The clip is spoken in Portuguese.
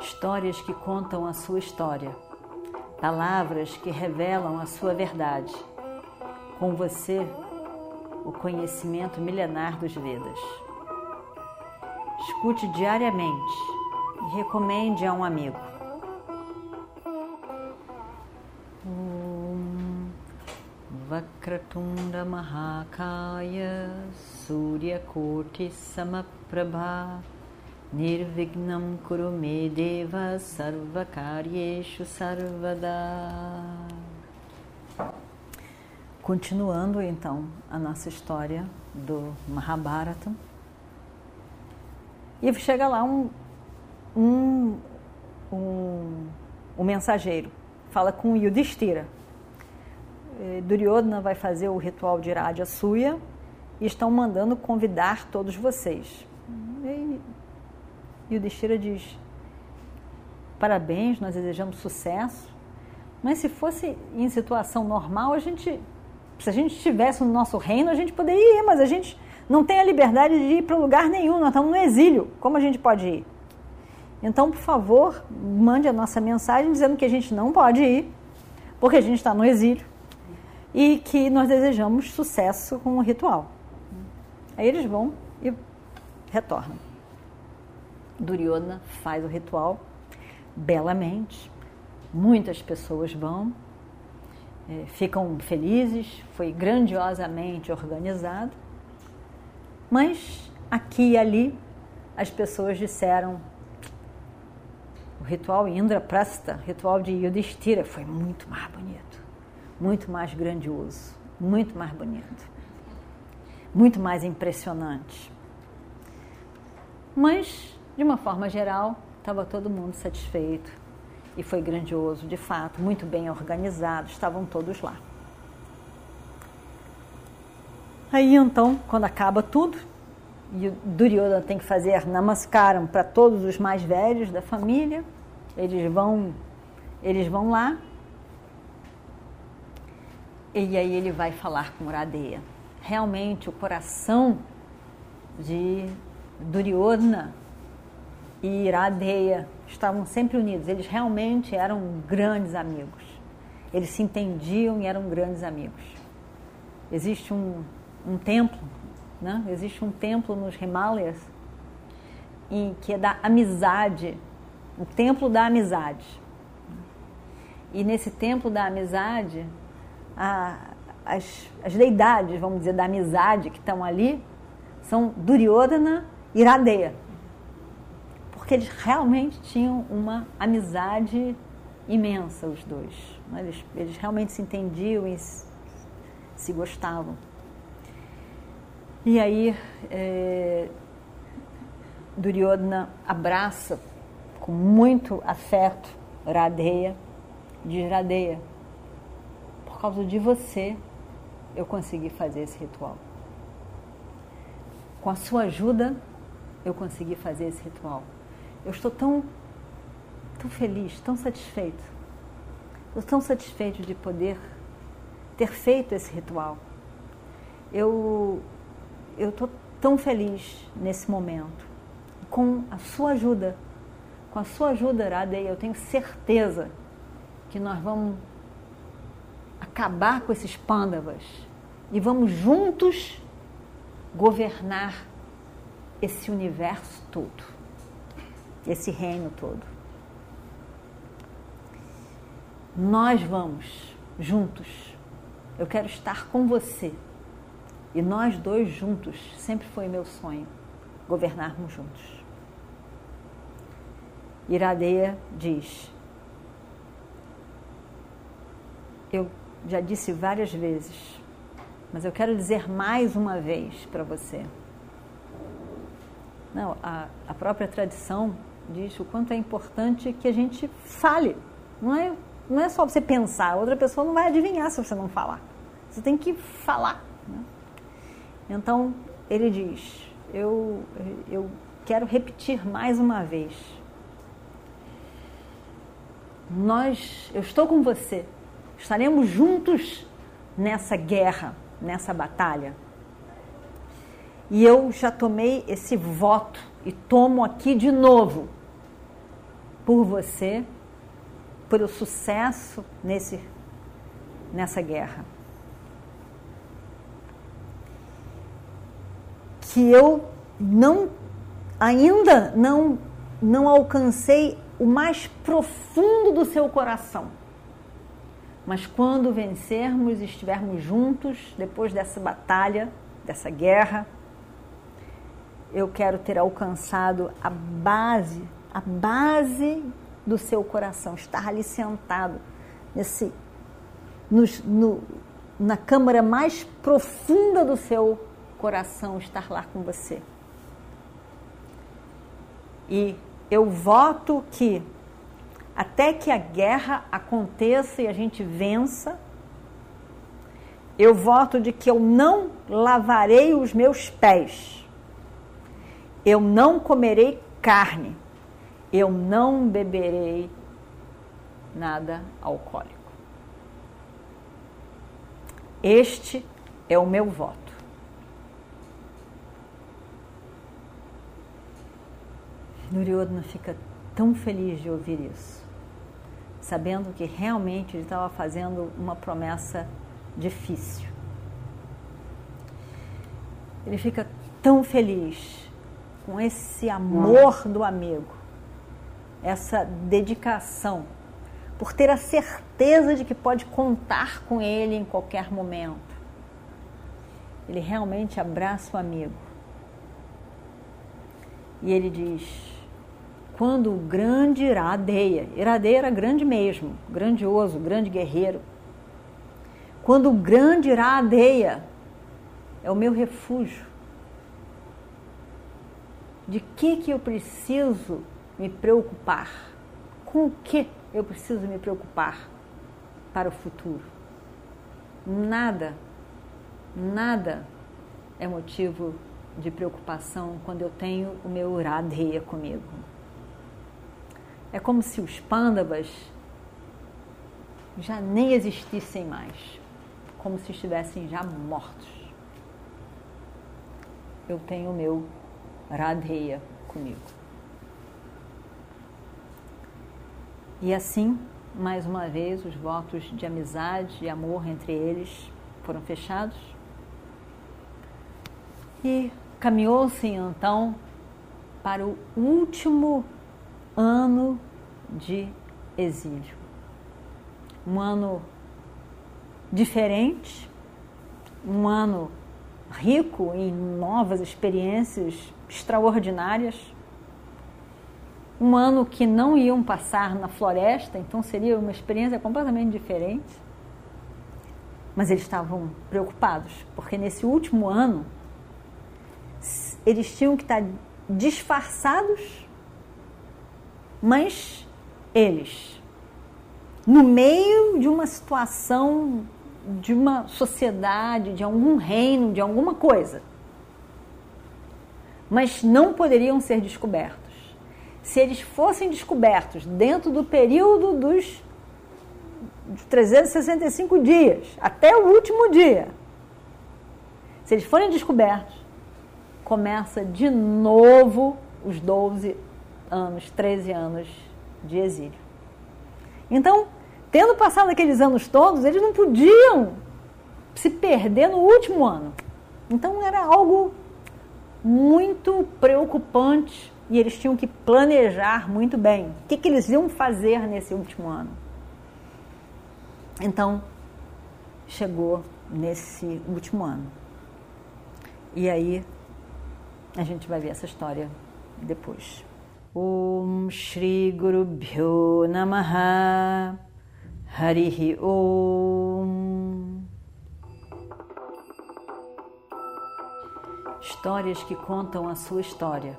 histórias que contam a sua história, palavras que revelam a sua verdade. Com você, o conhecimento milenar dos Vedas. Escute diariamente e recomende a um amigo. Vakratunda Mahakaya Surya Koti Samaprabha Nirvignam Kurume Deva Sarvakaryeshu Sarvada Continuando então a nossa história do Mahabharata. E chega lá um, um, um, um mensageiro, fala com Yudhishthira. Duryodhana vai fazer o ritual de Radha Suya e estão mandando convidar todos vocês. E Yudhishthira diz: Parabéns, nós desejamos sucesso. Mas se fosse em situação normal, a gente, se a gente estivesse no nosso reino, a gente poderia ir, mas a gente não tem a liberdade de ir para lugar nenhum, nós estamos no exílio. Como a gente pode ir? Então, por favor, mande a nossa mensagem dizendo que a gente não pode ir, porque a gente está no exílio e que nós desejamos sucesso com o ritual. Aí eles vão e retornam. Duryodhana faz o ritual belamente, muitas pessoas vão, é, ficam felizes, foi grandiosamente organizado, mas aqui e ali as pessoas disseram o ritual Indraprasta, ritual de Yudhishthira, foi muito mais bonito muito mais grandioso, muito mais bonito, muito mais impressionante. Mas, de uma forma geral, estava todo mundo satisfeito e foi grandioso, de fato, muito bem organizado, estavam todos lá. Aí então, quando acaba tudo, e o Duryodhana tem que fazer namaskaram para todos os mais velhos da família, eles vão, eles vão lá e aí ele vai falar com Uradeia. Realmente o coração de Duryodhana e Iradeia estavam sempre unidos. Eles realmente eram grandes amigos. Eles se entendiam e eram grandes amigos. Existe um, um templo, né? existe um templo nos Himalayas em que é da amizade, o templo da amizade. E nesse templo da amizade a, as, as deidades, vamos dizer, da amizade que estão ali, são Duryodhana e Iradeya. Porque eles realmente tinham uma amizade imensa, os dois. Né? Eles, eles realmente se entendiam e se, se gostavam. E aí, é, Duryodhana abraça com muito afeto Radeya, diz Radeya, por causa de você, eu consegui fazer esse ritual. Com a sua ajuda, eu consegui fazer esse ritual. Eu estou tão, tão feliz, tão satisfeito. Estou tão satisfeito de poder ter feito esse ritual. Eu estou tão feliz nesse momento. Com a sua ajuda, com a sua ajuda, Radei, eu tenho certeza que nós vamos acabar com esses pândavas e vamos juntos governar esse universo todo, esse reino todo. Nós vamos juntos. Eu quero estar com você. E nós dois juntos, sempre foi meu sonho, governarmos juntos. Iradeia diz: Eu já disse várias vezes, mas eu quero dizer mais uma vez para você. Não, a, a própria tradição diz o quanto é importante que a gente fale. Não é, não é só você pensar, outra pessoa não vai adivinhar se você não falar. Você tem que falar. Né? Então, ele diz: eu, eu quero repetir mais uma vez. Nós, eu estou com você Estaremos juntos nessa guerra, nessa batalha. E eu já tomei esse voto e tomo aqui de novo, por você, por o sucesso nesse, nessa guerra. Que eu não ainda não não alcancei o mais profundo do seu coração. Mas quando vencermos e estivermos juntos depois dessa batalha, dessa guerra, eu quero ter alcançado a base, a base do seu coração, estar ali sentado nesse no, na câmara mais profunda do seu coração, estar lá com você. E eu voto que até que a guerra aconteça e a gente vença, eu voto de que eu não lavarei os meus pés, eu não comerei carne, eu não beberei nada alcoólico. Este é o meu voto. Duryodhana fica tão feliz de ouvir isso, sabendo que realmente ele estava fazendo uma promessa difícil. Ele fica tão feliz com esse amor do amigo, essa dedicação, por ter a certeza de que pode contar com ele em qualquer momento. Ele realmente abraça o amigo. E ele diz: quando o grande Iradeia, Iradeia era grande mesmo, grandioso, grande guerreiro. Quando o grande Iradeia é o meu refúgio, de que que eu preciso me preocupar? Com o que eu preciso me preocupar para o futuro? Nada, nada é motivo de preocupação quando eu tenho o meu Uradeia comigo. É como se os pândavas já nem existissem mais, como se estivessem já mortos. Eu tenho o meu Radheya comigo. E assim, mais uma vez, os votos de amizade e amor entre eles foram fechados. E caminhou-se então para o último ano de exílio. Um ano diferente, um ano rico em novas experiências extraordinárias, um ano que não iam passar na floresta, então seria uma experiência completamente diferente. Mas eles estavam preocupados, porque nesse último ano eles tinham que estar disfarçados mas eles, no meio de uma situação, de uma sociedade, de algum reino, de alguma coisa, mas não poderiam ser descobertos. Se eles fossem descobertos dentro do período dos 365 dias, até o último dia, se eles forem descobertos, começa de novo os 12 anos, 13 anos de exílio. Então, tendo passado aqueles anos todos, eles não podiam se perder no último ano. Então era algo muito preocupante e eles tinham que planejar muito bem o que, que eles iam fazer nesse último ano. Então, chegou nesse último ano. E aí, a gente vai ver essa história depois. Om Shri Guru Bhyo Namaha Harihi Om Histórias que contam a sua história,